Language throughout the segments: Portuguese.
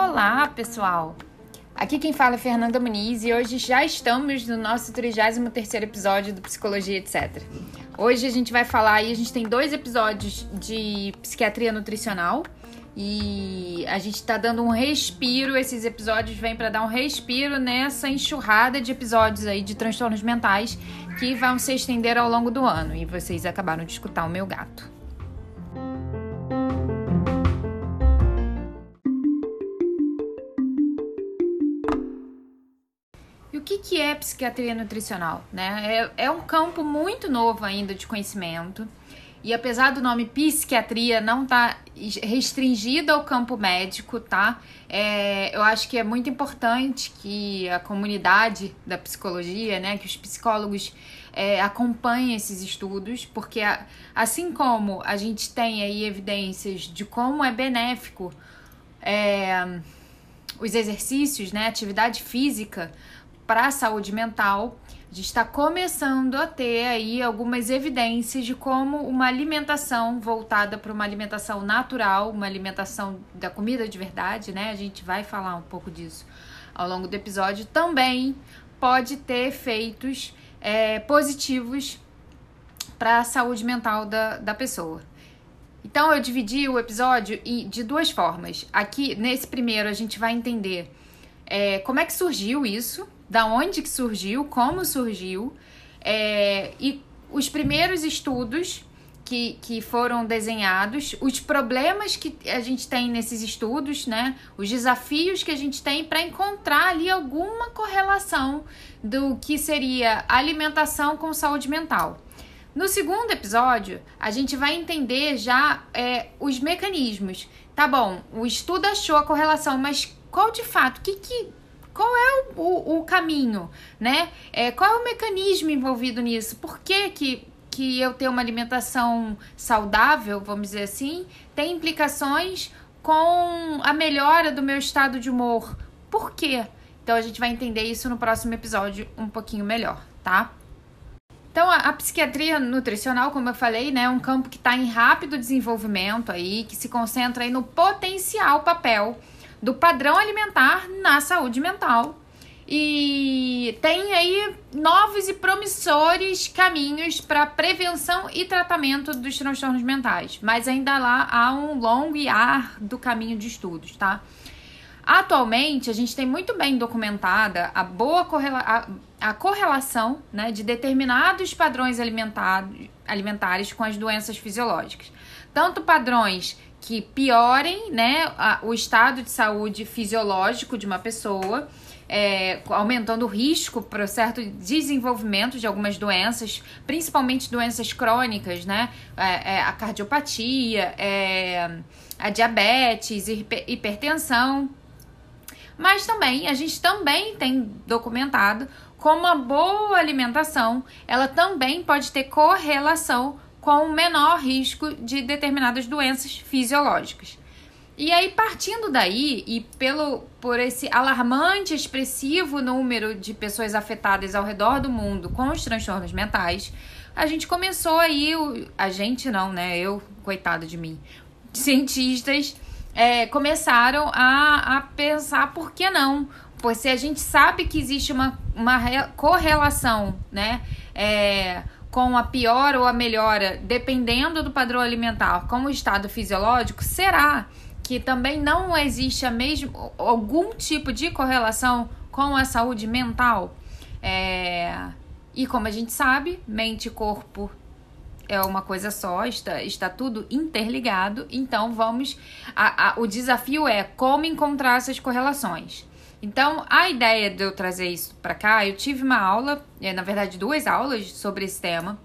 Olá, pessoal! Aqui quem fala é Fernanda Muniz e hoje já estamos no nosso 33º episódio do Psicologia Etc. Hoje a gente vai falar aí, a gente tem dois episódios de psiquiatria nutricional e a gente tá dando um respiro, esses episódios vêm para dar um respiro nessa enxurrada de episódios aí de transtornos mentais que vão se estender ao longo do ano e vocês acabaram de escutar o meu gato. Psiquiatria nutricional? Né? É, é um campo muito novo ainda de conhecimento. E apesar do nome psiquiatria não estar tá restringido ao campo médico, tá? É, eu acho que é muito importante que a comunidade da psicologia, né, que os psicólogos é, acompanhem esses estudos, porque a, assim como a gente tem aí evidências de como é benéfico é, os exercícios, né, atividade física para a saúde mental, a gente está começando a ter aí algumas evidências de como uma alimentação voltada para uma alimentação natural, uma alimentação da comida de verdade, né? A gente vai falar um pouco disso ao longo do episódio, também pode ter efeitos é, positivos para a saúde mental da, da pessoa. Então eu dividi o episódio de duas formas. Aqui, nesse primeiro, a gente vai entender é, como é que surgiu isso, da onde que surgiu, como surgiu, é, e os primeiros estudos que, que foram desenhados, os problemas que a gente tem nesses estudos, né? Os desafios que a gente tem para encontrar ali alguma correlação do que seria alimentação com saúde mental. No segundo episódio, a gente vai entender já é, os mecanismos. Tá bom, o estudo achou a correlação, mas qual de fato, que, que qual é o, o, o caminho, né? É, qual é o mecanismo envolvido nisso? Por que, que, que eu ter uma alimentação saudável, vamos dizer assim, tem implicações com a melhora do meu estado de humor? Por quê? Então a gente vai entender isso no próximo episódio um pouquinho melhor, tá? Então, a, a, psiquiatria nutricional, como eu falei, né, é um campo que está em rápido desenvolvimento aí, que se concentra aí no potencial papel do padrão alimentar na saúde mental. E tem aí novos e promissores caminhos para prevenção e tratamento dos transtornos mentais, mas ainda lá há um longo e árduo caminho de estudos, tá? Atualmente, a gente tem muito bem documentada a boa correla a, a correlação né, de determinados padrões alimentares com as doenças fisiológicas. Tanto padrões que piorem né, a, o estado de saúde fisiológico de uma pessoa, é, aumentando o risco para certo desenvolvimento de algumas doenças, principalmente doenças crônicas, né? É, é, a cardiopatia, é, a diabetes, hipertensão. Mas também, a gente também tem documentado como uma boa alimentação, ela também pode ter correlação com menor risco de determinadas doenças fisiológicas. E aí, partindo daí, e pelo por esse alarmante, expressivo número de pessoas afetadas ao redor do mundo com os transtornos mentais, a gente começou aí, a gente não, né? Eu, coitado de mim, cientistas é, começaram a, a pensar por que não? Pois se a gente sabe que existe uma, uma correlação, né? É, com a pior ou a melhora, dependendo do padrão alimentar, com o estado fisiológico, será que também não existe a mesmo, algum tipo de correlação com a saúde mental? É, e como a gente sabe, mente e corpo é uma coisa só, está, está tudo interligado. Então vamos. A, a, o desafio é como encontrar essas correlações. Então, a ideia de eu trazer isso para cá, eu tive uma aula, é, na verdade, duas aulas sobre esse tema.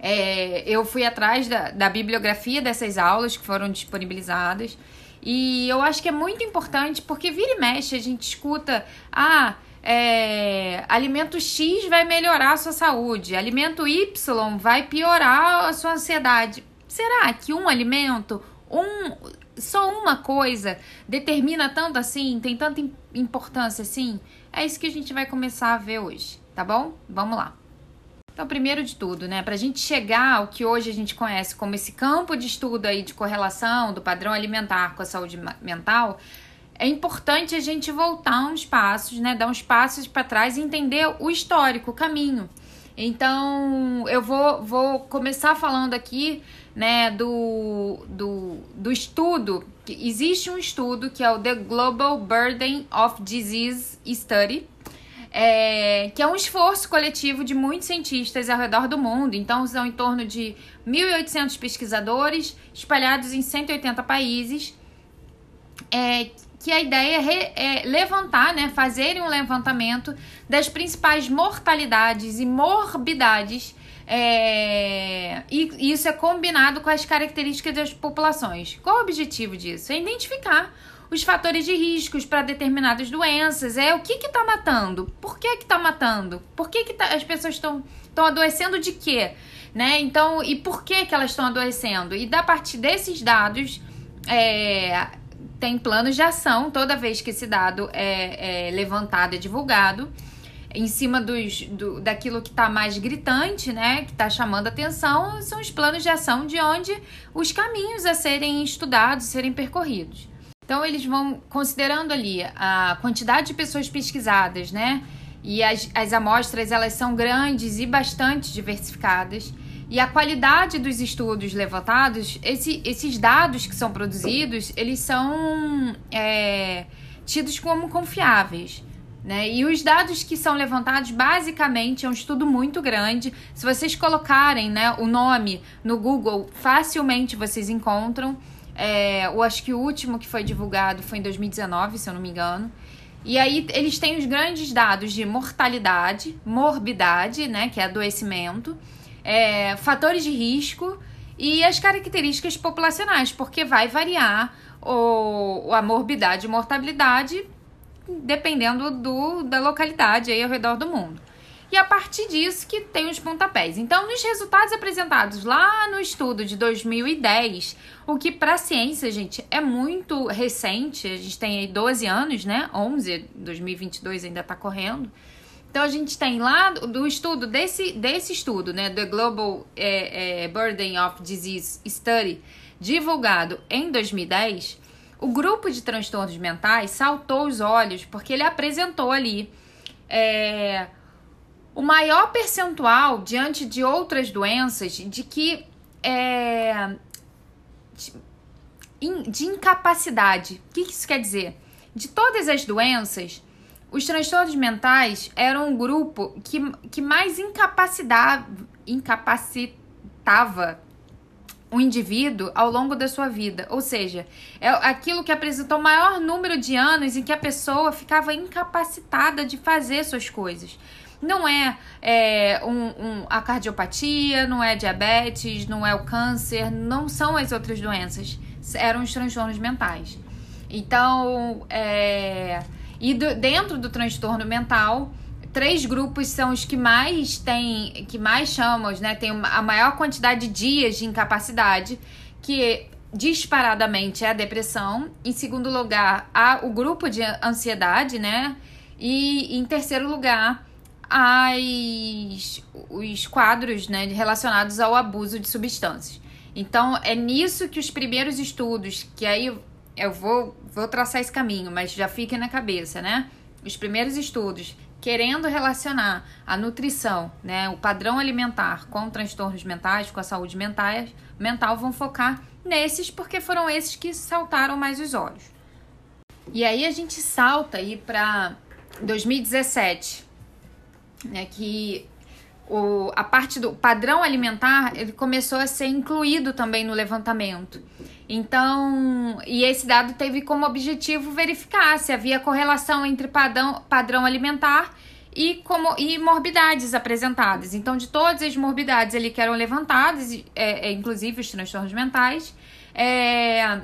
É, eu fui atrás da, da bibliografia dessas aulas que foram disponibilizadas. E eu acho que é muito importante porque vira e mexe a gente escuta: ah, é, alimento X vai melhorar a sua saúde, alimento Y vai piorar a sua ansiedade. Será que um alimento, um só uma coisa determina tanto assim, tem tanta importância assim? É isso que a gente vai começar a ver hoje, tá bom? Vamos lá. Então, primeiro de tudo, né, para a gente chegar ao que hoje a gente conhece como esse campo de estudo aí de correlação do padrão alimentar com a saúde mental, é importante a gente voltar uns passos, né, dar uns passos para trás e entender o histórico, o caminho. Então, eu vou, vou começar falando aqui, né, do, do, do estudo. Existe um estudo que é o The Global Burden of Disease Study, é, que é um esforço coletivo de muitos cientistas ao redor do mundo. Então, são em torno de 1.800 pesquisadores espalhados em 180 países, é, que a ideia é, é levantar, né, fazerem um levantamento das principais mortalidades e morbidades é, e isso é combinado com as características das populações. Qual o objetivo disso? É identificar os fatores de riscos para determinadas doenças. É o que está matando? Por que está matando? Por que, que tá, as pessoas estão adoecendo de quê? Né? Então, e por que, que elas estão adoecendo? E da partir desses dados, é, tem planos de ação toda vez que esse dado é, é levantado e divulgado em cima dos, do, daquilo que está mais gritante, né, que está chamando atenção, são os planos de ação de onde os caminhos a serem estudados, serem percorridos. Então eles vão considerando ali a quantidade de pessoas pesquisadas, né, e as, as amostras elas são grandes e bastante diversificadas. E a qualidade dos estudos levantados, esse, esses dados que são produzidos, eles são é, tidos como confiáveis. Né? E os dados que são levantados, basicamente, é um estudo muito grande. Se vocês colocarem né, o nome no Google, facilmente vocês encontram. É, eu acho que o último que foi divulgado foi em 2019, se eu não me engano. E aí eles têm os grandes dados de mortalidade, morbidade, né, que é adoecimento, é, fatores de risco e as características populacionais, porque vai variar o, a morbidade e mortalidade dependendo do, da localidade aí ao redor do mundo. E a partir disso que tem os pontapés. Então, nos resultados apresentados lá no estudo de 2010, o que para a ciência, gente, é muito recente, a gente tem aí 12 anos, né? 11, 2022 ainda está correndo. Então a gente tem lá do estudo desse, desse estudo, né, The Global é, é, Burden of Disease Study, divulgado em 2010, o grupo de transtornos mentais saltou os olhos porque ele apresentou ali é, o maior percentual diante de outras doenças de que é, de, de incapacidade. O que isso quer dizer? De todas as doenças, os transtornos mentais eram um grupo que, que mais incapacitava, incapacitava o indivíduo ao longo da sua vida. Ou seja, é aquilo que apresentou maior número de anos em que a pessoa ficava incapacitada de fazer suas coisas. Não é, é um, um, a cardiopatia, não é diabetes, não é o câncer, não são as outras doenças. Eram os transtornos mentais. Então, é, e do, dentro do transtorno mental, três grupos são os que mais têm, que mais chamamos, né? Tem a maior quantidade de dias de incapacidade, que disparadamente é a depressão. Em segundo lugar, há o grupo de ansiedade, né? E em terceiro lugar, as, os quadros né, relacionados ao abuso de substâncias. Então, é nisso que os primeiros estudos, que aí eu vou, vou traçar esse caminho, mas já fiquem na cabeça, né? Os primeiros estudos querendo relacionar a nutrição, né, o padrão alimentar com transtornos mentais, com a saúde mental, mental vão focar nesses porque foram esses que saltaram mais os olhos. E aí a gente salta aí para 2017, né, que o, a parte do padrão alimentar ele começou a ser incluído também no levantamento. Então, e esse dado teve como objetivo verificar se havia correlação entre padrão, padrão alimentar e, como, e morbidades apresentadas. Então, de todas as morbidades ali que eram levantadas, é, é, inclusive os transtornos mentais, é,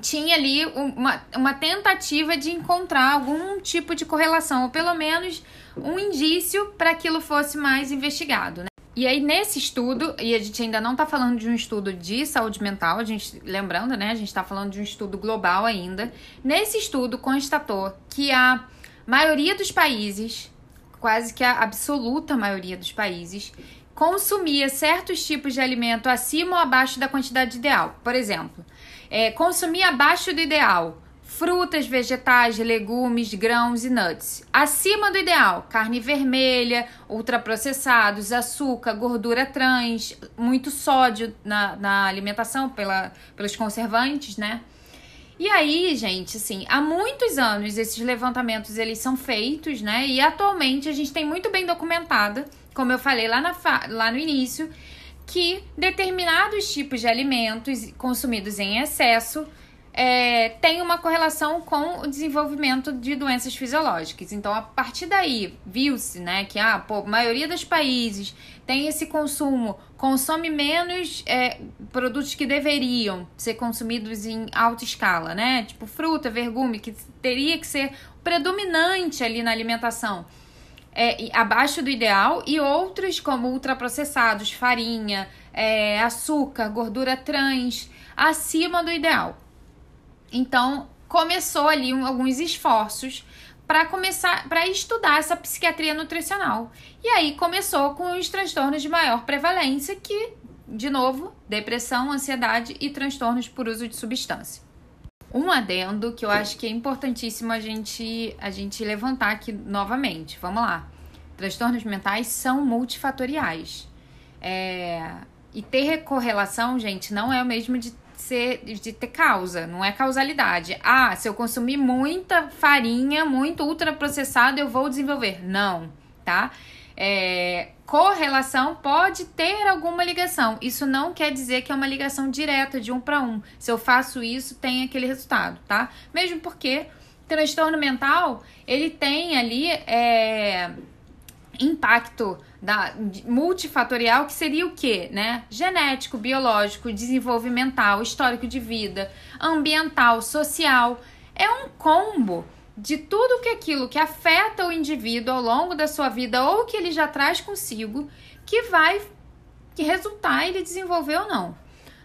tinha ali uma, uma tentativa de encontrar algum tipo de correlação, ou pelo menos um indício para aquilo fosse mais investigado. Né? E aí, nesse estudo, e a gente ainda não está falando de um estudo de saúde mental, a gente, lembrando, né? A gente está falando de um estudo global ainda. Nesse estudo, constatou que a maioria dos países quase que a absoluta maioria dos países, consumia certos tipos de alimento acima ou abaixo da quantidade ideal. Por exemplo, é, consumir abaixo do ideal frutas, vegetais, legumes, grãos e nuts. Acima do ideal, carne vermelha, ultraprocessados, açúcar, gordura trans, muito sódio na, na alimentação pela, pelos conservantes, né? E aí, gente, assim, há muitos anos esses levantamentos eles são feitos, né? E atualmente a gente tem muito bem documentado, como eu falei lá, na, lá no início, que determinados tipos de alimentos consumidos em excesso é, tem uma correlação com o desenvolvimento de doenças fisiológicas. Então, a partir daí, viu-se né, que ah, pô, a maioria dos países tem esse consumo, consome menos é, produtos que deveriam ser consumidos em alta escala, né? Tipo fruta, vergume, que teria que ser predominante ali na alimentação. É, abaixo do ideal, e outros como ultraprocessados, farinha, é, açúcar, gordura trans, acima do ideal. Então, começou ali alguns esforços para começar para estudar essa psiquiatria nutricional. E aí começou com os transtornos de maior prevalência, que, de novo, depressão, ansiedade e transtornos por uso de substância. Um adendo que eu acho que é importantíssimo a gente a gente levantar aqui novamente. Vamos lá. Transtornos mentais são multifatoriais. É, e ter correlação, gente, não é o mesmo de ser de ter causa, não é causalidade. Ah, se eu consumir muita farinha, muito ultraprocessado, eu vou desenvolver. Não, tá? É, correlação pode ter alguma ligação. Isso não quer dizer que é uma ligação direta de um para um. Se eu faço isso, tem aquele resultado, tá? Mesmo porque transtorno mental ele tem ali é, impacto da multifatorial que seria o que, né? Genético, biológico, desenvolvimental, histórico de vida, ambiental, social. É um combo de tudo que aquilo que afeta o indivíduo ao longo da sua vida ou que ele já traz consigo que vai resultar ele desenvolver ou não.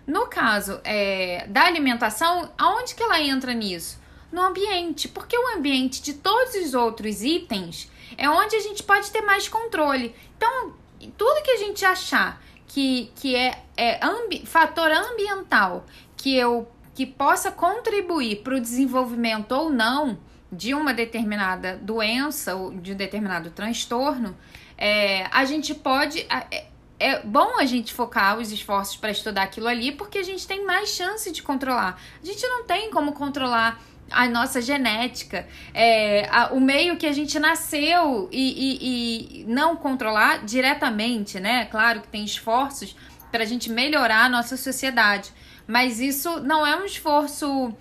No caso é, da alimentação, aonde que ela entra nisso? No ambiente, porque o ambiente de todos os outros itens é onde a gente pode ter mais controle. Então, tudo que a gente achar que, que é, é ambi fator ambiental que eu que possa contribuir para o desenvolvimento ou não de uma determinada doença ou de um determinado transtorno, é, a gente pode. É, é bom a gente focar os esforços para estudar aquilo ali, porque a gente tem mais chance de controlar. A gente não tem como controlar a nossa genética, é, a, o meio que a gente nasceu e, e, e, não controlar diretamente, né? Claro que tem esforços para a gente melhorar a nossa sociedade, mas isso não é um esforço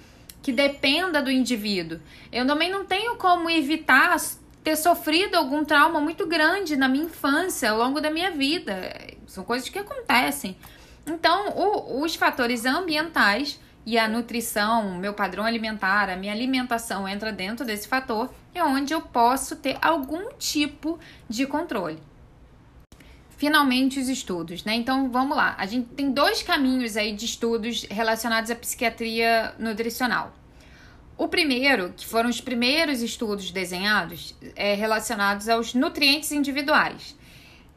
que dependa do indivíduo. Eu também não tenho como evitar ter sofrido algum trauma muito grande na minha infância, ao longo da minha vida. São coisas que acontecem. Então, o, os fatores ambientais e a nutrição, meu padrão alimentar, a minha alimentação entra dentro desse fator, é onde eu posso ter algum tipo de controle. Finalmente os estudos, né? Então vamos lá. A gente tem dois caminhos aí de estudos relacionados à psiquiatria nutricional. O primeiro, que foram os primeiros estudos desenhados, é relacionados aos nutrientes individuais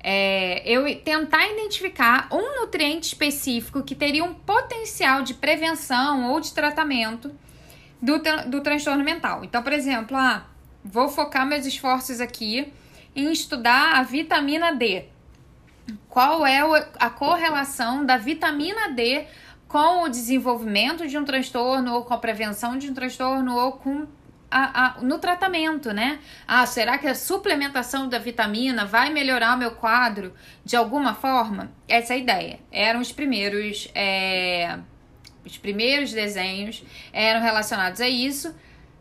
é, eu tentar identificar um nutriente específico que teria um potencial de prevenção ou de tratamento do, do transtorno mental. Então, por exemplo, ah, vou focar meus esforços aqui em estudar a vitamina D. Qual é a correlação da vitamina D com o desenvolvimento de um transtorno, ou com a prevenção de um transtorno, ou com a, a, no tratamento, né? Ah, será que a suplementação da vitamina vai melhorar o meu quadro de alguma forma? Essa é a ideia. Eram os primeiros, é, os primeiros desenhos eram relacionados a isso.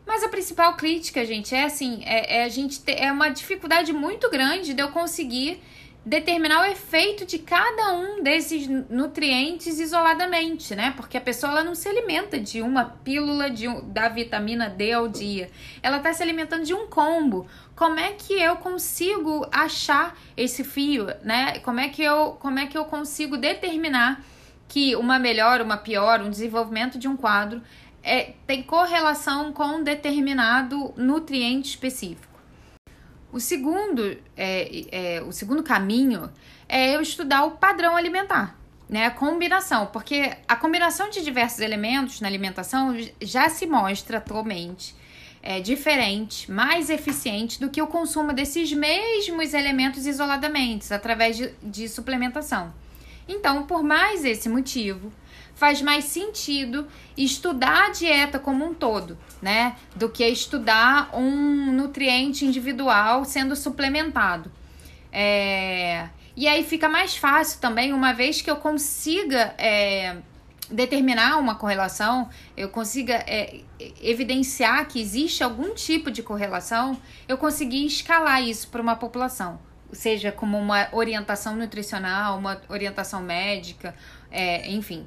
Mas a principal crítica, gente, é assim, é, é a gente ter, é uma dificuldade muito grande de eu conseguir determinar o efeito de cada um desses nutrientes isoladamente, né? Porque a pessoa ela não se alimenta de uma pílula de, da vitamina D ao dia. Ela está se alimentando de um combo. Como é que eu consigo achar esse fio, né? Como é que eu, como é que eu consigo determinar que uma melhor, uma pior, um desenvolvimento de um quadro é, tem correlação com um determinado nutriente específico? O segundo, é, é, o segundo caminho é eu estudar o padrão alimentar, né? A combinação, porque a combinação de diversos elementos na alimentação já se mostra atualmente é, diferente, mais eficiente do que o consumo desses mesmos elementos isoladamente, através de, de suplementação. Então, por mais esse motivo, faz mais sentido estudar a dieta como um todo, né? Do que estudar um nutriente individual sendo suplementado. É... E aí fica mais fácil também, uma vez que eu consiga é, determinar uma correlação, eu consiga é, evidenciar que existe algum tipo de correlação, eu conseguir escalar isso para uma população seja como uma orientação nutricional, uma orientação médica, é, enfim.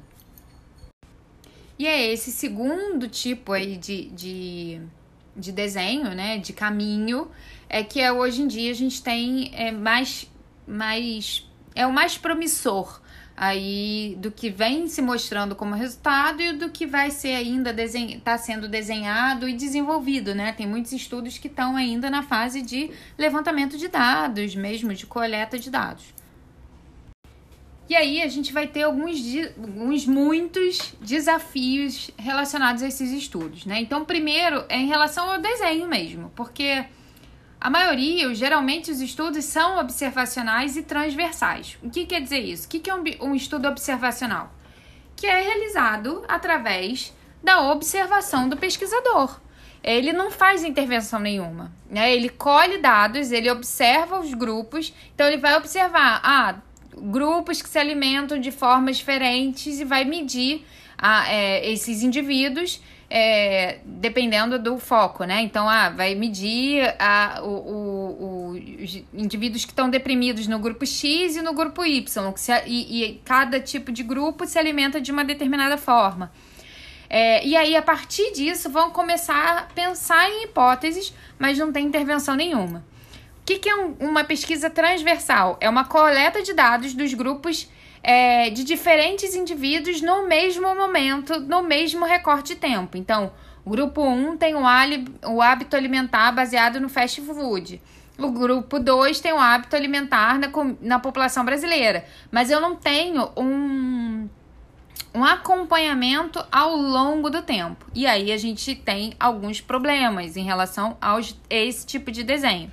E é esse segundo tipo aí de, de, de desenho, né, de caminho, é que é, hoje em dia a gente tem é, mais, mais, é o mais promissor aí do que vem se mostrando como resultado e do que vai ser ainda está sendo desenhado e desenvolvido, né? Tem muitos estudos que estão ainda na fase de levantamento de dados, mesmo de coleta de dados. E aí a gente vai ter alguns, alguns muitos desafios relacionados a esses estudos, né? Então, primeiro é em relação ao desenho mesmo, porque a maioria, geralmente, os estudos são observacionais e transversais. O que quer dizer isso? O que é um, estudo observacional? Que é realizado através da observação do pesquisador. Ele não faz intervenção nenhuma. Né? Ele colhe dados, ele observa os grupos, então ele vai observar ah, grupos que se alimentam de formas diferentes e vai medir ah, é, esses indivíduos é, dependendo do foco, né? Então, ah, vai medir a, o, o, os indivíduos que estão deprimidos no grupo X e no grupo Y, se, e, e, cada tipo de grupo se alimenta de uma determinada forma. É, e aí, a partir disso, vão começar a pensar em hipóteses, mas não tem intervenção nenhuma. Que, que é um, uma pesquisa transversal? É uma coleta de dados dos grupos é, de diferentes indivíduos no mesmo momento, no mesmo recorte de tempo. Então, o grupo 1 tem o, o hábito alimentar baseado no fast food. O grupo 2 tem o hábito alimentar na, na população brasileira. Mas eu não tenho um, um acompanhamento ao longo do tempo. E aí a gente tem alguns problemas em relação a esse tipo de desenho.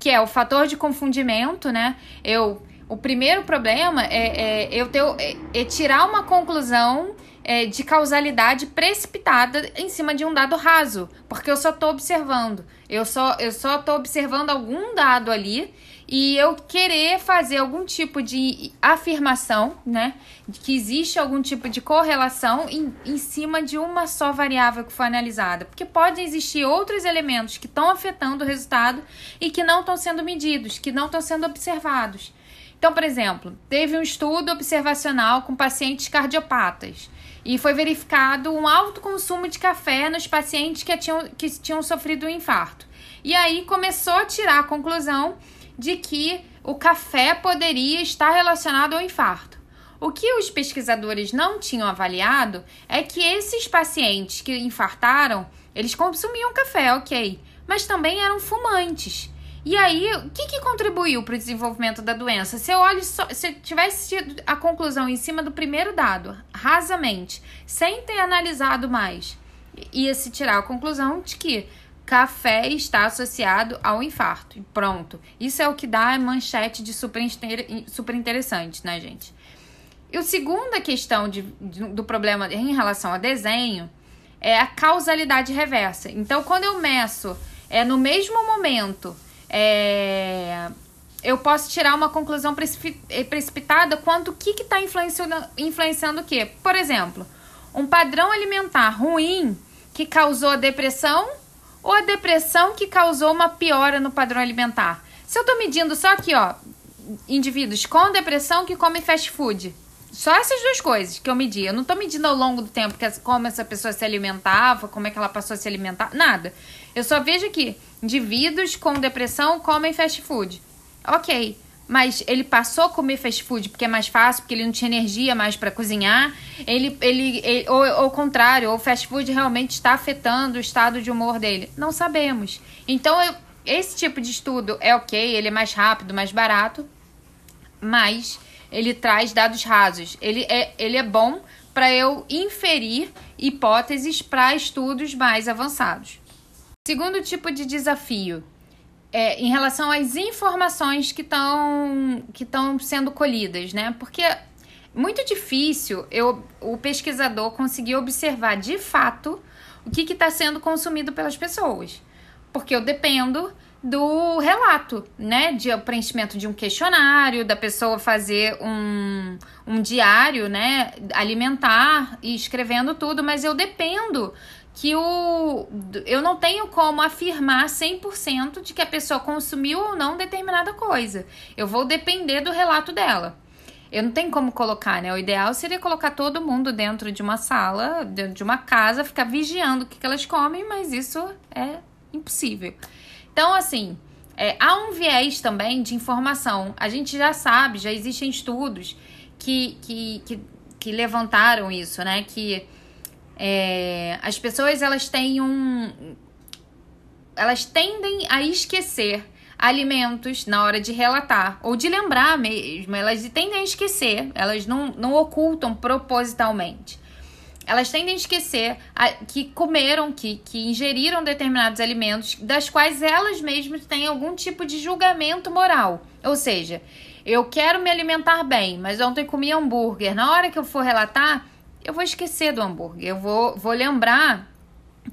Que é o fator de confundimento, né? Eu o primeiro problema é, é eu ter, é, é tirar uma conclusão é, de causalidade precipitada em cima de um dado raso, porque eu só estou observando. Eu só eu só estou observando algum dado ali e eu querer fazer algum tipo de afirmação, né, de que existe algum tipo de correlação em, em cima de uma só variável que foi analisada, porque podem existir outros elementos que estão afetando o resultado e que não estão sendo medidos, que não estão sendo observados. Então, por exemplo, teve um estudo observacional com pacientes cardiopatas e foi verificado um alto consumo de café nos pacientes que tinham, que tinham sofrido um infarto. E aí começou a tirar a conclusão de que o café poderia estar relacionado ao infarto. O que os pesquisadores não tinham avaliado é que esses pacientes que infartaram, eles consumiam café, ok, mas também eram fumantes. E aí, o que, que contribuiu para o desenvolvimento da doença? Se eu olho só, se tivesse tido a conclusão em cima do primeiro dado, rasamente, sem ter analisado mais, ia se tirar a conclusão de que café está associado ao infarto. E pronto. Isso é o que dá a manchete de super, super interessante, né, gente? E a segunda questão de, de, do problema em relação a desenho é a causalidade reversa. Então, quando eu meço é, no mesmo momento é, eu posso tirar uma conclusão eh, precipitada quanto o que está influenciando, influenciando o quê? Por exemplo, um padrão alimentar ruim que causou a depressão ou a depressão que causou uma piora no padrão alimentar. Se eu estou medindo só aqui, ó, indivíduos com depressão que comem fast food, só essas duas coisas que eu medi. Eu não estou medindo ao longo do tempo que, como essa pessoa se alimentava, como é que ela passou a se alimentar, nada. Eu só vejo aqui indivíduos com depressão comem fast food. Ok, mas ele passou a comer fast food porque é mais fácil, porque ele não tinha energia mais para cozinhar. Ele, ele, ele ou, ou ao contrário, o fast food realmente está afetando o estado de humor dele. Não sabemos. Então eu, esse tipo de estudo é ok, ele é mais rápido, mais barato, mas ele traz dados rasos. Ele é, ele é bom para eu inferir hipóteses para estudos mais avançados. Segundo tipo de desafio é em relação às informações que estão que estão sendo colhidas, né? Porque é muito difícil eu, o pesquisador conseguir observar de fato o que está sendo consumido pelas pessoas. Porque eu dependo do relato, né? De preenchimento de um questionário, da pessoa fazer um, um diário, né? Alimentar e escrevendo tudo, mas eu dependo que o eu não tenho como afirmar 100% de que a pessoa consumiu ou não determinada coisa. Eu vou depender do relato dela. Eu não tenho como colocar, né? O ideal seria colocar todo mundo dentro de uma sala, dentro de uma casa, ficar vigiando o que, que elas comem, mas isso é impossível. Então, assim, é, há um viés também de informação. A gente já sabe, já existem estudos que, que, que, que levantaram isso, né? Que é, as pessoas elas têm um. Elas tendem a esquecer alimentos na hora de relatar, ou de lembrar mesmo, elas tendem a esquecer, elas não, não ocultam propositalmente elas tendem a esquecer a, que comeram, que, que ingeriram determinados alimentos, das quais elas mesmas têm algum tipo de julgamento moral. Ou seja, eu quero me alimentar bem, mas ontem comi hambúrguer. Na hora que eu for relatar, eu vou esquecer do hambúrguer. Eu vou, vou lembrar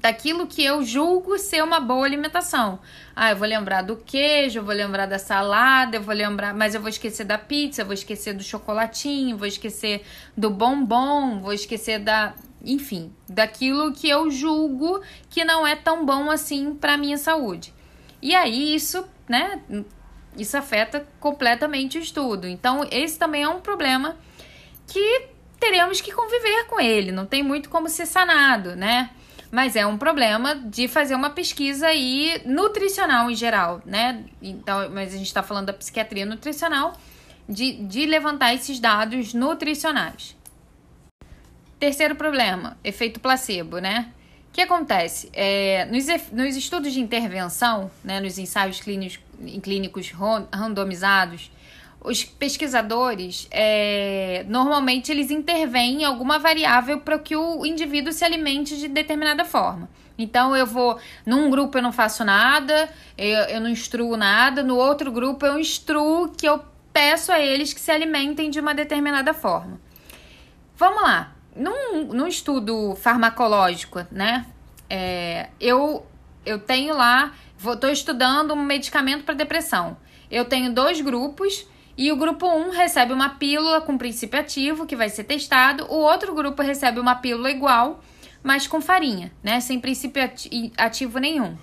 daquilo que eu julgo ser uma boa alimentação. Ah, eu vou lembrar do queijo, eu vou lembrar da salada, eu vou lembrar, mas eu vou esquecer da pizza, eu vou esquecer do chocolatinho, vou esquecer do bombom, vou esquecer da, enfim, daquilo que eu julgo que não é tão bom assim para minha saúde. E aí isso, né, isso afeta completamente o estudo. Então, esse também é um problema que teremos que conviver com ele, não tem muito como ser sanado, né? Mas é um problema de fazer uma pesquisa aí nutricional em geral, né? Então, mas a gente está falando da psiquiatria nutricional, de, de levantar esses dados nutricionais. Terceiro problema, efeito placebo, né? O que acontece? É, nos, nos estudos de intervenção, né, nos ensaios clínicos, clínicos randomizados, os pesquisadores é, normalmente eles intervêm em alguma variável para que o indivíduo se alimente de determinada forma. Então eu vou, num grupo eu não faço nada, eu, eu não instruo nada, no outro grupo eu instruo que eu peço a eles que se alimentem de uma determinada forma. Vamos lá num, num estudo farmacológico, né? É, eu, eu tenho lá, estou estudando um medicamento para depressão. Eu tenho dois grupos e o grupo 1 recebe uma pílula com princípio ativo que vai ser testado, o outro grupo recebe uma pílula igual, mas com farinha, né? Sem princípio ativo nenhum.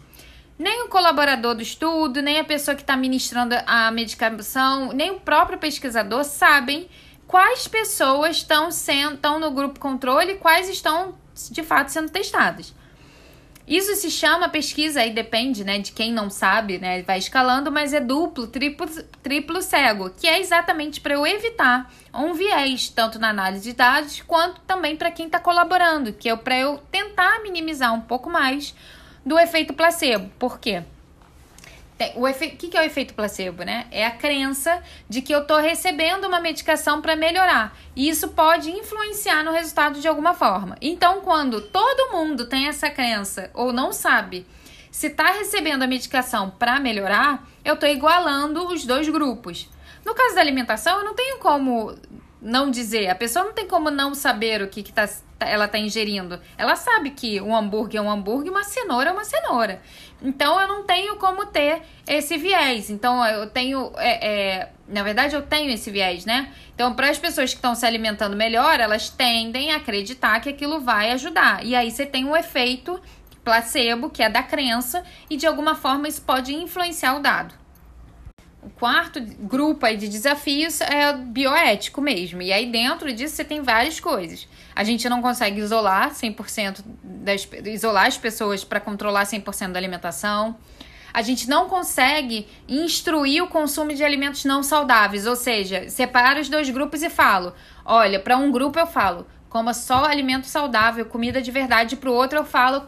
Nem o colaborador do estudo, nem a pessoa que está ministrando a medicação, nem o próprio pesquisador sabem quais pessoas estão sendo estão no grupo controle e quais estão de fato sendo testadas. Isso se chama pesquisa, aí depende, né, de quem não sabe, né, vai escalando, mas é duplo, triplo, triplo cego, que é exatamente para eu evitar um viés, tanto na análise de dados, quanto também para quem está colaborando, que é para eu tentar minimizar um pouco mais do efeito placebo. Por quê? O que, que é o efeito placebo, né? É a crença de que eu estou recebendo uma medicação para melhorar. E isso pode influenciar no resultado de alguma forma. Então, quando todo mundo tem essa crença ou não sabe se está recebendo a medicação para melhorar, eu estou igualando os dois grupos. No caso da alimentação, eu não tenho como não dizer. A pessoa não tem como não saber o que, que tá, ela está ingerindo. Ela sabe que um hambúrguer é um hambúrguer, uma cenoura é uma cenoura. Então eu não tenho como ter esse viés. Então eu tenho. É, é, na verdade, eu tenho esse viés, né? Então, para as pessoas que estão se alimentando melhor, elas tendem a acreditar que aquilo vai ajudar. E aí você tem um efeito placebo, que é da crença, e de alguma forma isso pode influenciar o dado. O quarto grupo aí de desafios é bioético mesmo. E aí dentro disso você tem várias coisas. A gente não consegue isolar 100% das isolar as pessoas para controlar 100% da alimentação. A gente não consegue instruir o consumo de alimentos não saudáveis, ou seja, separa os dois grupos e falo: olha, para um grupo eu falo, coma só alimento saudável, comida de verdade, para o outro eu falo,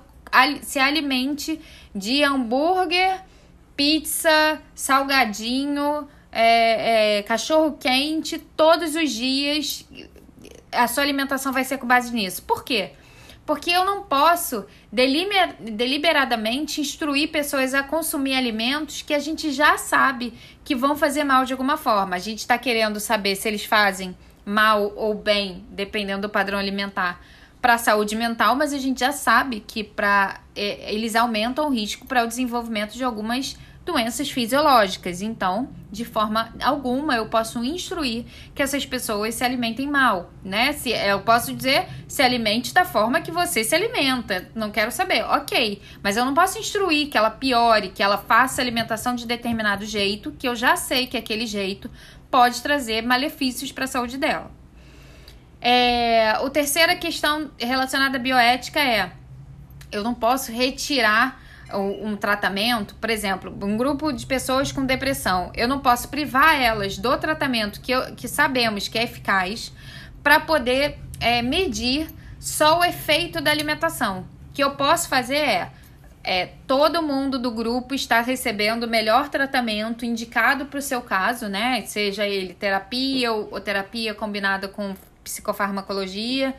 se alimente de hambúrguer pizza, salgadinho, é, é, cachorro quente todos os dias. A sua alimentação vai ser com base nisso. Por quê? Porque eu não posso deliber, deliberadamente instruir pessoas a consumir alimentos que a gente já sabe que vão fazer mal de alguma forma. A gente está querendo saber se eles fazem mal ou bem, dependendo do padrão alimentar, para a saúde mental, mas a gente já sabe que para é, eles aumentam o risco para o desenvolvimento de algumas doenças fisiológicas. Então, de forma alguma, eu posso instruir que essas pessoas se alimentem mal, né? Se eu posso dizer, se alimente da forma que você se alimenta. Não quero saber, ok. Mas eu não posso instruir que ela piore, que ela faça alimentação de determinado jeito, que eu já sei que aquele jeito pode trazer malefícios para a saúde dela. É, a terceira questão relacionada à bioética é: eu não posso retirar um tratamento, por exemplo, um grupo de pessoas com depressão, eu não posso privar elas do tratamento que, eu, que sabemos que é eficaz para poder é, medir só o efeito da alimentação. O que eu posso fazer é, é todo mundo do grupo está recebendo o melhor tratamento indicado para o seu caso, né? Seja ele terapia ou, ou terapia combinada com psicofarmacologia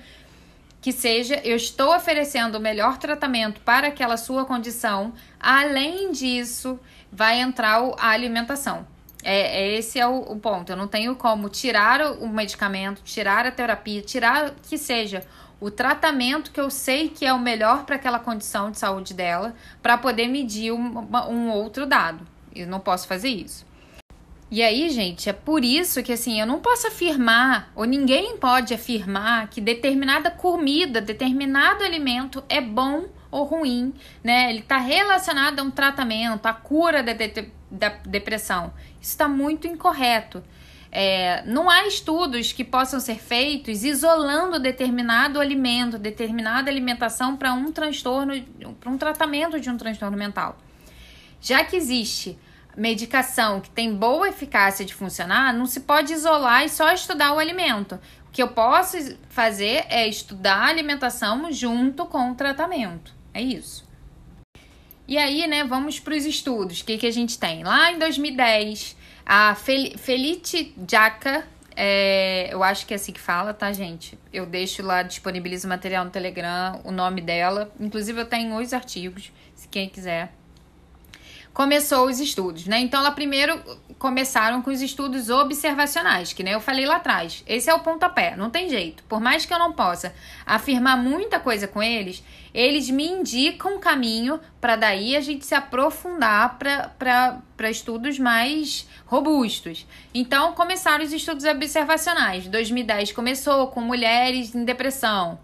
que seja eu estou oferecendo o melhor tratamento para aquela sua condição. Além disso, vai entrar a alimentação. É, é esse é o, o, ponto. Eu não tenho como tirar o medicamento, tirar a terapia, tirar que seja o tratamento que eu sei que é o melhor para aquela condição de saúde dela, para poder medir um, um outro dado. Eu não posso fazer isso. E aí, gente, é por isso que assim, eu não posso afirmar, ou ninguém pode afirmar que determinada comida, determinado alimento é bom ou ruim, né? Ele está relacionado a um tratamento, a cura da, de, da depressão. Isso está muito incorreto. É, não há estudos que possam ser feitos isolando determinado alimento, determinada alimentação para um transtorno, para um tratamento de um transtorno mental. Já que existe medicação que tem boa eficácia de funcionar, não se pode isolar e só estudar o alimento. O que eu posso fazer é estudar a alimentação junto com o tratamento. É isso. E aí, né, vamos para os estudos. O que, que a gente tem? Lá em 2010, a Fel Felite Jaca, é, eu acho que é assim que fala, tá, gente? Eu deixo lá, disponibilizo o material no Telegram, o nome dela. Inclusive, eu tenho os artigos, se quem quiser começou os estudos, né? Então, ela primeiro começaram com os estudos observacionais, que nem eu falei lá atrás. Esse é o pontapé, não tem jeito. Por mais que eu não possa afirmar muita coisa com eles, eles me indicam um caminho para daí a gente se aprofundar para estudos mais robustos. Então, começaram os estudos observacionais. 2010 começou com mulheres em depressão.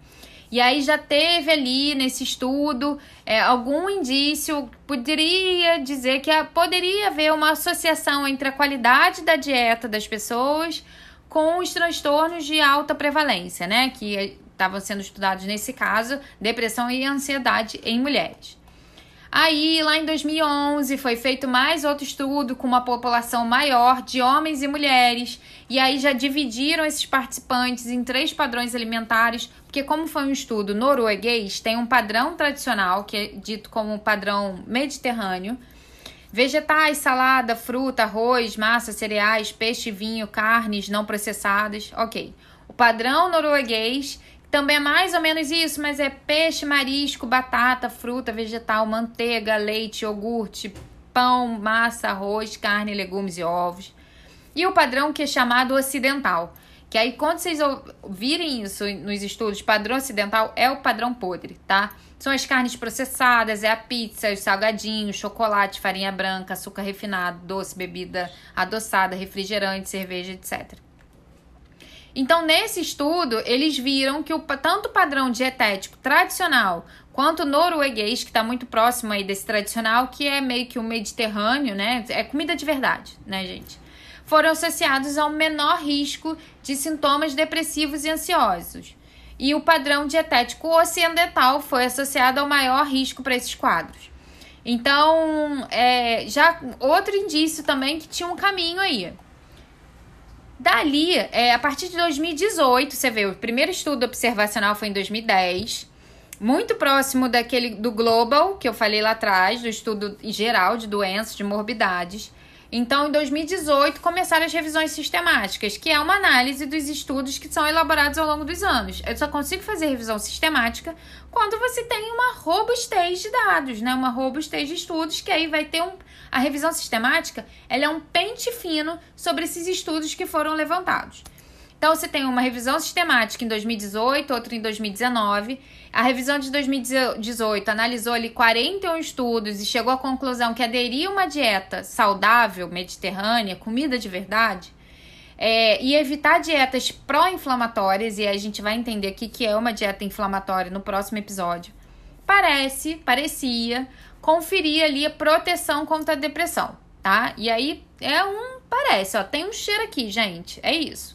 E aí já teve ali nesse estudo é, algum indício, poderia dizer que poderia haver uma associação entre a qualidade da dieta das pessoas com os transtornos de alta prevalência, né? Que estavam sendo estudados nesse caso, depressão e ansiedade em mulheres. Aí, lá em 2011, foi feito mais outro estudo com uma população maior de homens e mulheres. E aí já dividiram esses participantes em três padrões alimentares, porque como foi um estudo norueguês, tem um padrão tradicional, que é dito como padrão mediterrâneo, Vegetais, salada, fruta, arroz, massa, cereais, peixe, vinho, carnes não processadas. Ok. O padrão norueguês também é mais ou menos isso, mas é peixe, marisco, batata, fruta, vegetal, manteiga, leite, iogurte, pão, massa, arroz, carne, legumes e ovos. E o padrão que é chamado ocidental, que aí quando vocês virem isso nos estudos, padrão ocidental é o padrão podre, tá? São as carnes processadas, é a pizza, os salgadinhos, chocolate, farinha branca, açúcar refinado, doce, bebida adoçada, refrigerante, cerveja, etc. Então, nesse estudo, eles viram que o, tanto o padrão dietético tradicional quanto o norueguês, que está muito próximo aí desse tradicional, que é meio que o mediterrâneo, né? É comida de verdade, né, gente? Foram associados ao menor risco de sintomas depressivos e ansiosos. E o padrão dietético ocidental foi associado ao maior risco para esses quadros. Então, é, já outro indício também que tinha um caminho aí. Dali, é, a partir de 2018, você vê, o primeiro estudo observacional foi em 2010. muito próximo daquele do Global, que eu falei lá atrás, do estudo geral de doenças, de morbidades. Então, em 2018, começaram as revisões sistemáticas, que é uma análise dos estudos que são elaborados ao longo dos anos. Eu só consigo fazer revisão sistemática quando você tem uma robustez de dados, né? Uma robustez de estudos, que aí vai ter um. A revisão sistemática ela é um pente fino sobre esses estudos que foram levantados. Então, você tem uma revisão sistemática em 2018, outra em 2019 a revisão de 2018 analisou ali 41 estudos e chegou à conclusão que aderir a uma dieta saudável, mediterrânea, comida de verdade, é, e evitar dietas pró-inflamatórias, e a gente vai entender o que é uma dieta inflamatória no próximo episódio, parece, parecia, conferir ali a proteção contra a depressão, tá? E aí é um, parece, ó, tem um cheiro aqui, gente, é isso.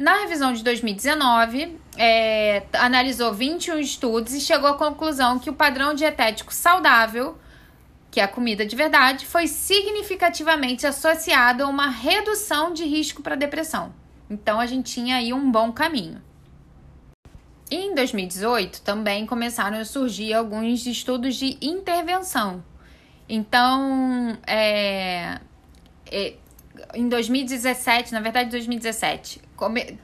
Na revisão de 2019, é, analisou 21 estudos e chegou à conclusão que o padrão dietético saudável, que é a comida de verdade, foi significativamente associado a uma redução de risco para depressão. Então a gente tinha aí um bom caminho. E em 2018 também começaram a surgir alguns estudos de intervenção. Então, é, é, em 2017, na verdade 2017,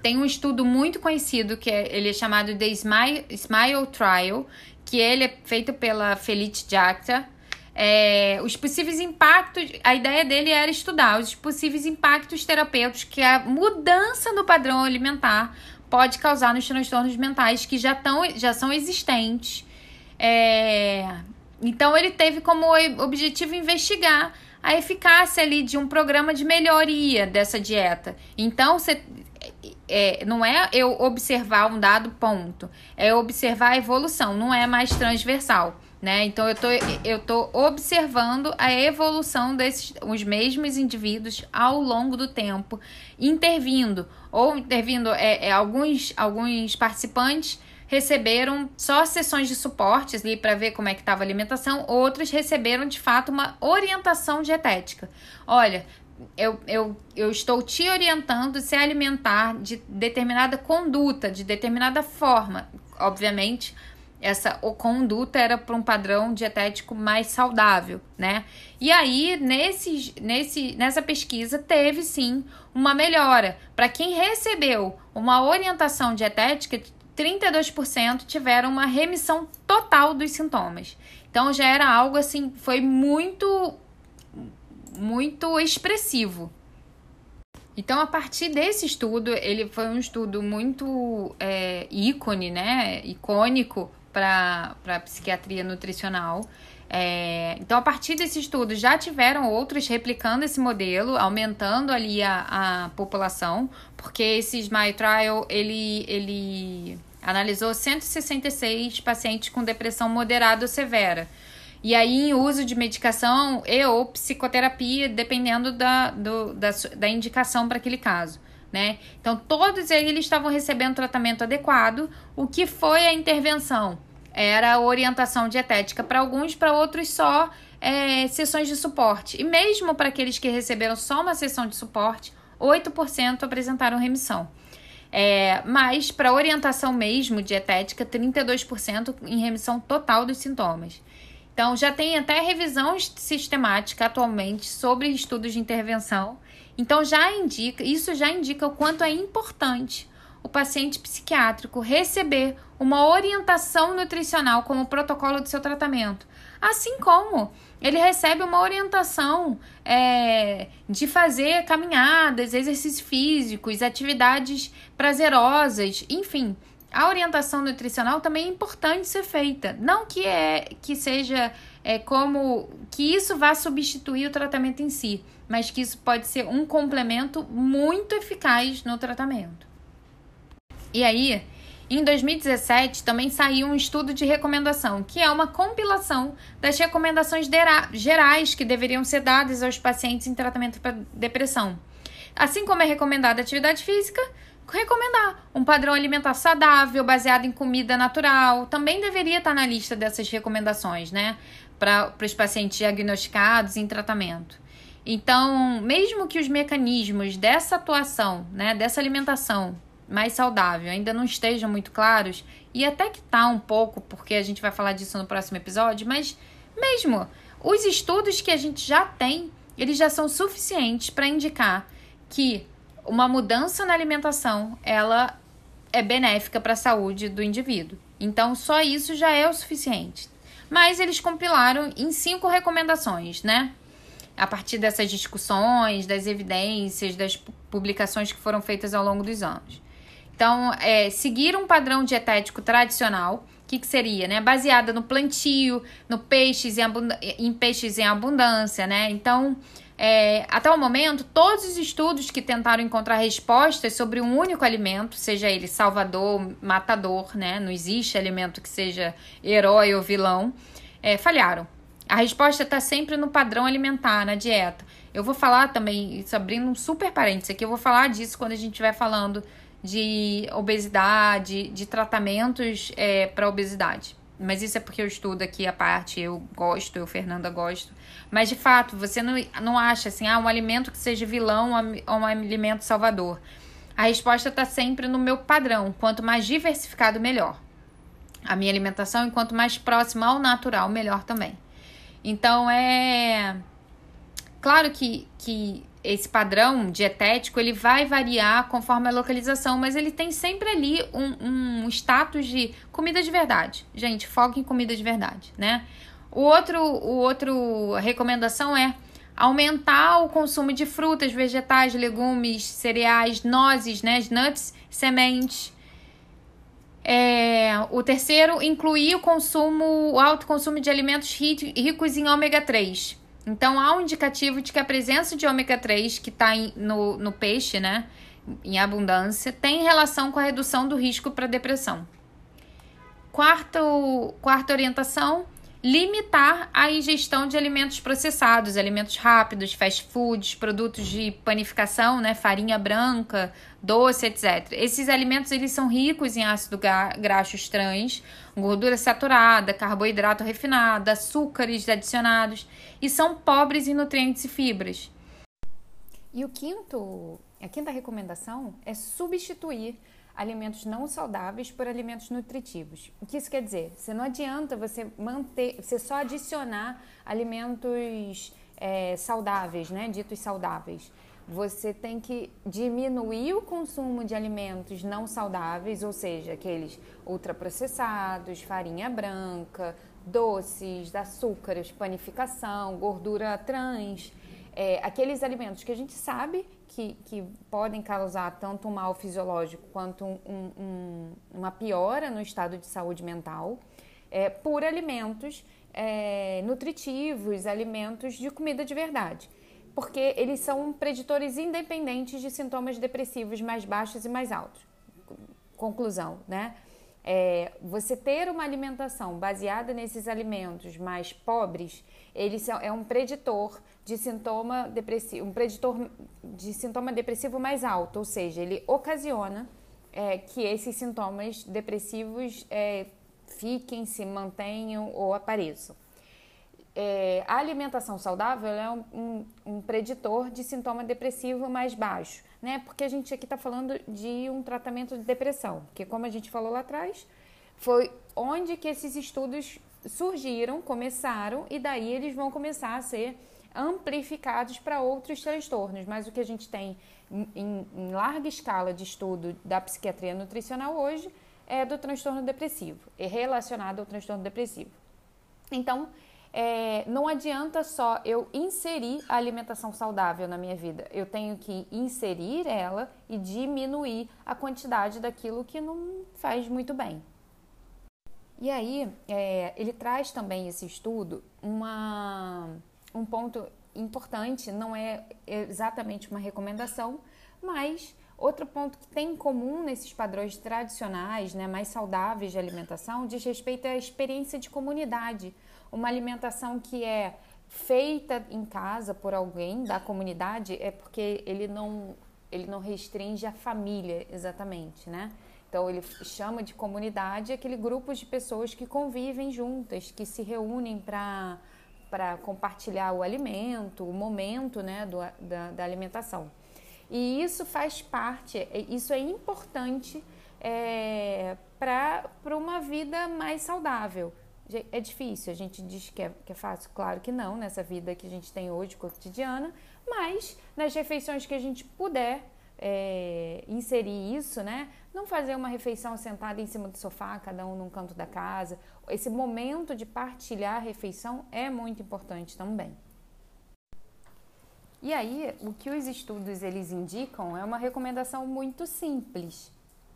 tem um estudo muito conhecido que é, ele é chamado The Smile, Smile Trial, que ele é feito pela Felice Jacta. É, os possíveis impactos, a ideia dele era estudar os possíveis impactos terapêuticos que a mudança no padrão alimentar pode causar nos transtornos mentais que já, tão, já são existentes. É, então ele teve como objetivo investigar a eficácia ali de um programa de melhoria dessa dieta. Então, você é, não é eu observar um dado ponto, é observar a evolução, não é mais transversal. Né? Então eu tô, eu tô observando a evolução desses os mesmos indivíduos ao longo do tempo, intervindo ou intervindo é, é alguns alguns participantes receberam só sessões de suportes ali para ver como é que estava a alimentação, outros receberam de fato uma orientação dietética. Olha, eu, eu, eu estou te orientando a se alimentar de determinada conduta, de determinada forma. Obviamente, essa conduta era para um padrão dietético mais saudável, né? E aí, nesse, nesse, nessa pesquisa, teve sim uma melhora. Para quem recebeu uma orientação dietética, 32% tiveram uma remissão total dos sintomas. Então já era algo assim, foi muito, muito expressivo. Então, a partir desse estudo, ele foi um estudo muito é, ícone, né? Icônico para a psiquiatria nutricional. É, então, a partir desse estudo, já tiveram outros replicando esse modelo, aumentando ali a, a população, porque esse Smile Trial, ele, ele analisou 166 pacientes com depressão moderada ou severa. E aí, em uso de medicação e ou psicoterapia, dependendo da, do, da, da indicação para aquele caso. Né? Então, todos eles estavam recebendo tratamento adequado. O que foi a intervenção? Era a orientação dietética para alguns, para outros só é, sessões de suporte. E mesmo para aqueles que receberam só uma sessão de suporte, 8% apresentaram remissão. É, mas, para orientação mesmo dietética, 32% em remissão total dos sintomas. Então, já tem até revisão sistemática atualmente sobre estudos de intervenção. Então, já indica, isso já indica o quanto é importante o paciente psiquiátrico receber uma orientação nutricional como protocolo do seu tratamento. Assim como ele recebe uma orientação é, de fazer caminhadas, exercícios físicos, atividades prazerosas, enfim. A orientação nutricional também é importante ser feita. Não que é que seja é, como que isso vá substituir o tratamento em si, mas que isso pode ser um complemento muito eficaz no tratamento. E aí, em 2017, também saiu um estudo de recomendação, que é uma compilação das recomendações gerais que deveriam ser dadas aos pacientes em tratamento para depressão. Assim como é recomendada atividade física, recomendar um padrão alimentar saudável, baseado em comida natural, também deveria estar na lista dessas recomendações, né? Para os pacientes diagnosticados em tratamento. Então, mesmo que os mecanismos dessa atuação, né, dessa alimentação mais saudável ainda não estejam muito claros, e até que tá um pouco, porque a gente vai falar disso no próximo episódio, mas mesmo os estudos que a gente já tem, eles já são suficientes para indicar que uma mudança na alimentação, ela é benéfica para a saúde do indivíduo. Então, só isso já é o suficiente. Mas eles compilaram em cinco recomendações, né? A partir dessas discussões, das evidências, das publicações que foram feitas ao longo dos anos. Então, é, seguir um padrão dietético tradicional, o que, que, seria, né? Baseada no plantio, no peixes em, em peixes em abundância, né? Então, é, até o momento, todos os estudos que tentaram encontrar respostas sobre um único alimento, seja ele salvador, matador, né? Não existe alimento que seja herói ou vilão, é, falharam. A resposta está sempre no padrão alimentar, na dieta. Eu vou falar também, isso abrindo um super parênteses aqui, eu vou falar disso quando a gente estiver falando de obesidade, de tratamentos é, para obesidade. Mas isso é porque eu estudo aqui a parte, eu gosto, eu, Fernanda, gosto. Mas, de fato, você não, não acha assim, ah, um alimento que seja vilão ou um alimento salvador. A resposta está sempre no meu padrão. Quanto mais diversificado, melhor. A minha alimentação, e quanto mais próxima ao natural, melhor também. Então, é... Claro que, que esse padrão dietético ele vai variar conforme a localização, mas ele tem sempre ali um, um status de comida de verdade. Gente, foca em comida de verdade, né? O outro, o outro recomendação é aumentar o consumo de frutas, vegetais, legumes, cereais, nozes, né, nuts, sementes. É, o terceiro, incluir o consumo, o alto consumo de alimentos ricos em ômega 3 então, há um indicativo de que a presença de ômega 3 que está no, no peixe, né, em abundância, tem relação com a redução do risco para depressão. Quarto, quarta orientação, limitar a ingestão de alimentos processados, alimentos rápidos, fast foods, produtos de panificação, né, farinha branca, doce, etc. Esses alimentos eles são ricos em ácido graxo trans, gordura saturada, carboidrato refinado, açúcares adicionados e são pobres em nutrientes e fibras. E o quinto, a quinta recomendação é substituir alimentos não saudáveis por alimentos nutritivos. O que isso quer dizer? Você não adianta você manter, você só adicionar alimentos é, saudáveis, né? Ditos saudáveis. Você tem que diminuir o consumo de alimentos não saudáveis, ou seja, aqueles ultraprocessados, farinha branca, doces, açúcares, panificação, gordura trans, é, aqueles alimentos que a gente sabe que, que podem causar tanto um mal fisiológico quanto um, um, uma piora no estado de saúde mental, é, por alimentos é, nutritivos, alimentos de comida de verdade. Porque eles são preditores independentes de sintomas depressivos mais baixos e mais altos. Conclusão, né? É, você ter uma alimentação baseada nesses alimentos mais pobres, ele é um preditor de sintoma depressivo, um preditor de sintoma depressivo mais alto, ou seja, ele ocasiona é, que esses sintomas depressivos é, fiquem, se mantenham ou apareçam. É, a alimentação saudável é um, um, um, preditor de sintoma depressivo mais baixo, né? Porque a gente aqui está falando de um tratamento de depressão, que como a gente falou lá atrás, foi onde que esses estudos surgiram, começaram e daí eles vão começar a ser amplificados para outros transtornos, mas o que a gente tem em, em, larga escala de estudo da psiquiatria nutricional hoje é do transtorno depressivo, é relacionado ao transtorno depressivo. Então, é, não adianta só eu inserir a alimentação saudável na minha vida, eu tenho que inserir ela e diminuir a quantidade daquilo que não faz muito bem. E aí, é, ele traz também esse estudo uma um ponto importante, não é exatamente uma recomendação, mas outro ponto que tem em comum nesses padrões tradicionais, né, mais saudáveis de alimentação, diz respeito à experiência de comunidade. Uma alimentação que é feita em casa por alguém da comunidade é porque ele não, ele não restringe a família exatamente, né? Então ele chama de comunidade aquele grupo de pessoas que convivem juntas, que se reúnem para para compartilhar o alimento, o momento né, do, da, da alimentação. E isso faz parte, é, isso é importante é, para uma vida mais saudável. É difícil, a gente diz que é, que é fácil, claro que não, nessa vida que a gente tem hoje, cotidiana, mas nas refeições que a gente puder é, inserir isso, né? Não fazer uma refeição sentada em cima do sofá, cada um num canto da casa. Esse momento de partilhar a refeição é muito importante também. E aí, o que os estudos eles indicam é uma recomendação muito simples.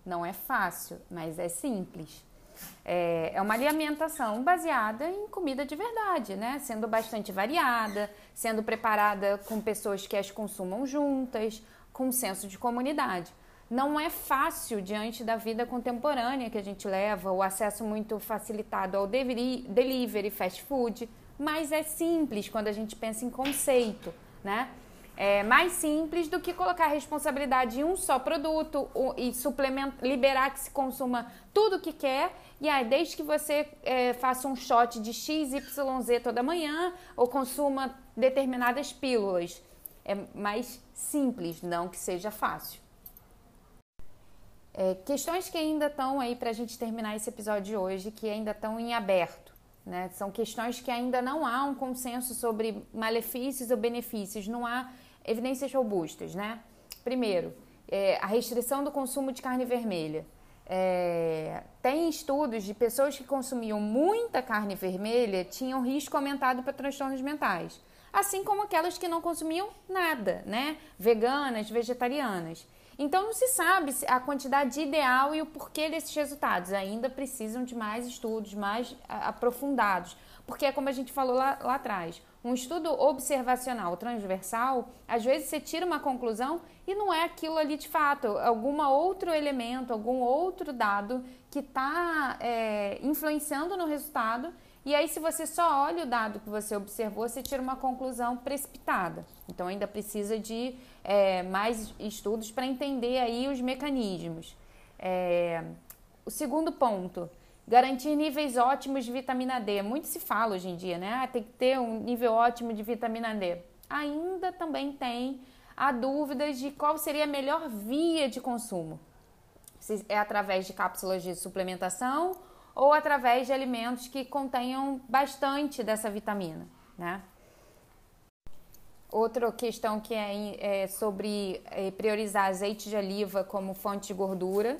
Não é fácil, mas é simples. É, é uma alimentação baseada em comida de verdade, né? Sendo bastante variada, sendo preparada com pessoas que as consumam juntas, com senso de comunidade. Não é fácil diante da vida contemporânea que a gente leva, o acesso muito facilitado ao delivery, fast food, mas é simples quando a gente pensa em conceito, né? É, mais simples do que colocar a responsabilidade em um só produto e suplementar, liberar que se consuma tudo que quer. E aí, desde que você é, faça um shot de XYZ toda manhã ou consuma determinadas pílulas. É mais simples, não que seja fácil. É, questões que ainda estão aí para a gente terminar esse episódio de hoje, que ainda estão em aberto. Né? São questões que ainda não há um consenso sobre malefícios ou benefícios, não há evidências robustas, né? Primeiro, é, a restrição do consumo de carne vermelha. É, tem estudos de pessoas que consumiam muita carne vermelha tinham risco aumentado para transtornos mentais, assim como aquelas que não consumiam nada, né? Veganas, vegetarianas. Então não se sabe a quantidade ideal e o porquê desses resultados. Ainda precisam de mais estudos, mais aprofundados, porque é como a gente falou lá, lá atrás. Um estudo observacional transversal, às vezes você tira uma conclusão e não é aquilo ali de fato, algum outro elemento, algum outro dado que está é, influenciando no resultado. E aí, se você só olha o dado que você observou, você tira uma conclusão precipitada. Então, ainda precisa de é, mais estudos para entender aí os mecanismos. É, o segundo ponto, Garantir níveis ótimos de vitamina D. Muito se fala hoje em dia, né? Ah, tem que ter um nível ótimo de vitamina D. Ainda também tem a dúvida de qual seria a melhor via de consumo. Se é através de cápsulas de suplementação ou através de alimentos que contenham bastante dessa vitamina, né? Outra questão que é, é sobre é, priorizar azeite de oliva como fonte de gordura.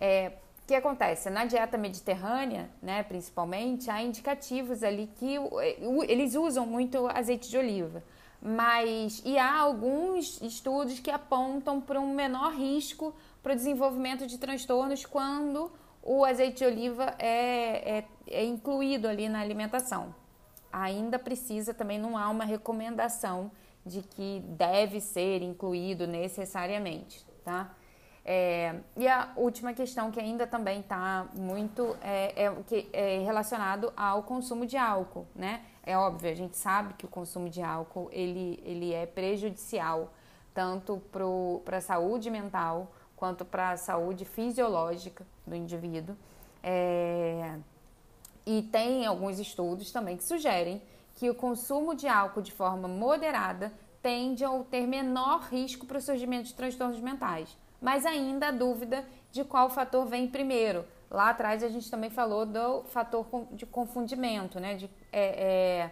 É, que acontece? Na dieta mediterrânea, né, principalmente, há indicativos ali que eles usam muito azeite de oliva. Mas e há alguns estudos que apontam para um menor risco para o desenvolvimento de transtornos quando o azeite de oliva é, é, é incluído ali na alimentação. Ainda precisa também, não há uma recomendação de que deve ser incluído necessariamente, tá? É, e a última questão que ainda também está muito é, é, que é relacionado ao consumo de álcool, né? É óbvio, a gente sabe que o consumo de álcool ele, ele é prejudicial tanto para a saúde mental quanto para a saúde fisiológica do indivíduo. É, e tem alguns estudos também que sugerem que o consumo de álcool de forma moderada tende a ter menor risco para o surgimento de transtornos mentais mas ainda a dúvida de qual fator vem primeiro. Lá atrás a gente também falou do fator de confundimento, né? De, é, é,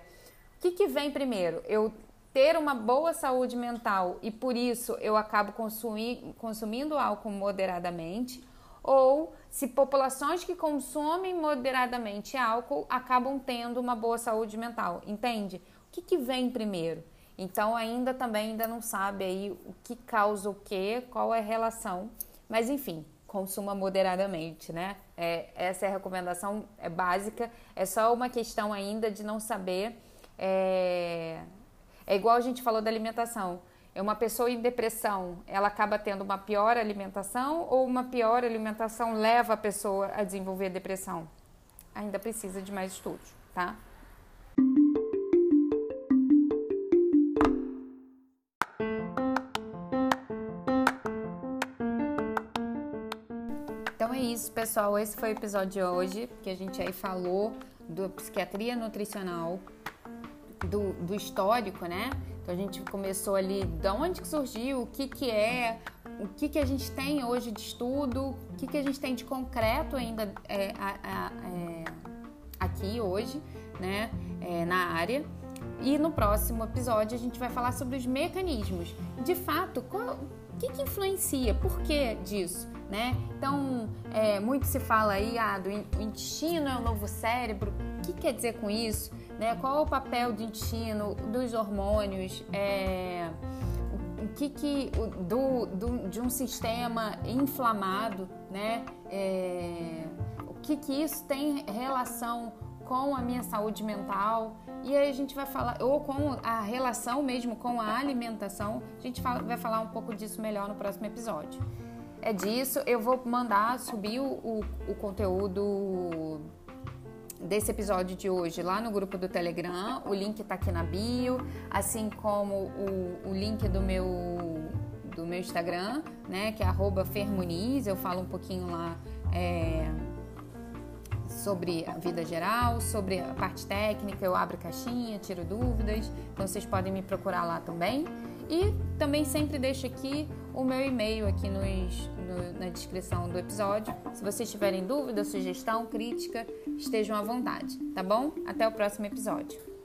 o que, que vem primeiro? Eu ter uma boa saúde mental e por isso eu acabo consumir, consumindo álcool moderadamente, ou se populações que consomem moderadamente álcool acabam tendo uma boa saúde mental, entende? O que, que vem primeiro? Então ainda também ainda não sabe aí o que causa o que, qual é a relação. Mas enfim, consuma moderadamente, né? É, essa é a recomendação é básica. É só uma questão ainda de não saber. É, é igual a gente falou da alimentação. É uma pessoa em depressão, ela acaba tendo uma pior alimentação ou uma pior alimentação leva a pessoa a desenvolver depressão? Ainda precisa de mais estudos, tá? Pessoal. Esse foi o episódio de hoje, que a gente aí falou do psiquiatria nutricional, do, do histórico, né? Então a gente começou ali de onde que surgiu, o que que é, o que, que a gente tem hoje de estudo, o que, que a gente tem de concreto ainda é, é, aqui hoje, né, é, na área. E no próximo episódio a gente vai falar sobre os mecanismos. De fato, qual, o que, que influencia? Por que disso? Né? Então, é, muito se fala aí, ah, do intestino é o novo cérebro. O que quer dizer com isso? Né? Qual é o papel do intestino, dos hormônios? É, o que que do, do, de um sistema inflamado, né? É, o que que isso tem relação com a minha saúde mental? E aí a gente vai falar, ou com a relação mesmo com a alimentação, a gente vai falar um pouco disso melhor no próximo episódio. É disso, eu vou mandar subir o, o, o conteúdo desse episódio de hoje lá no grupo do Telegram. O link está aqui na bio, assim como o, o link do meu do meu Instagram, né, que é @fermuniz. Eu falo um pouquinho lá é, sobre a vida geral, sobre a parte técnica. Eu abro caixinha, tiro dúvidas. Então vocês podem me procurar lá também. E também sempre deixo aqui o meu e-mail aqui nos, no, na descrição do episódio. Se vocês tiverem dúvida, sugestão, crítica, estejam à vontade, tá bom? Até o próximo episódio.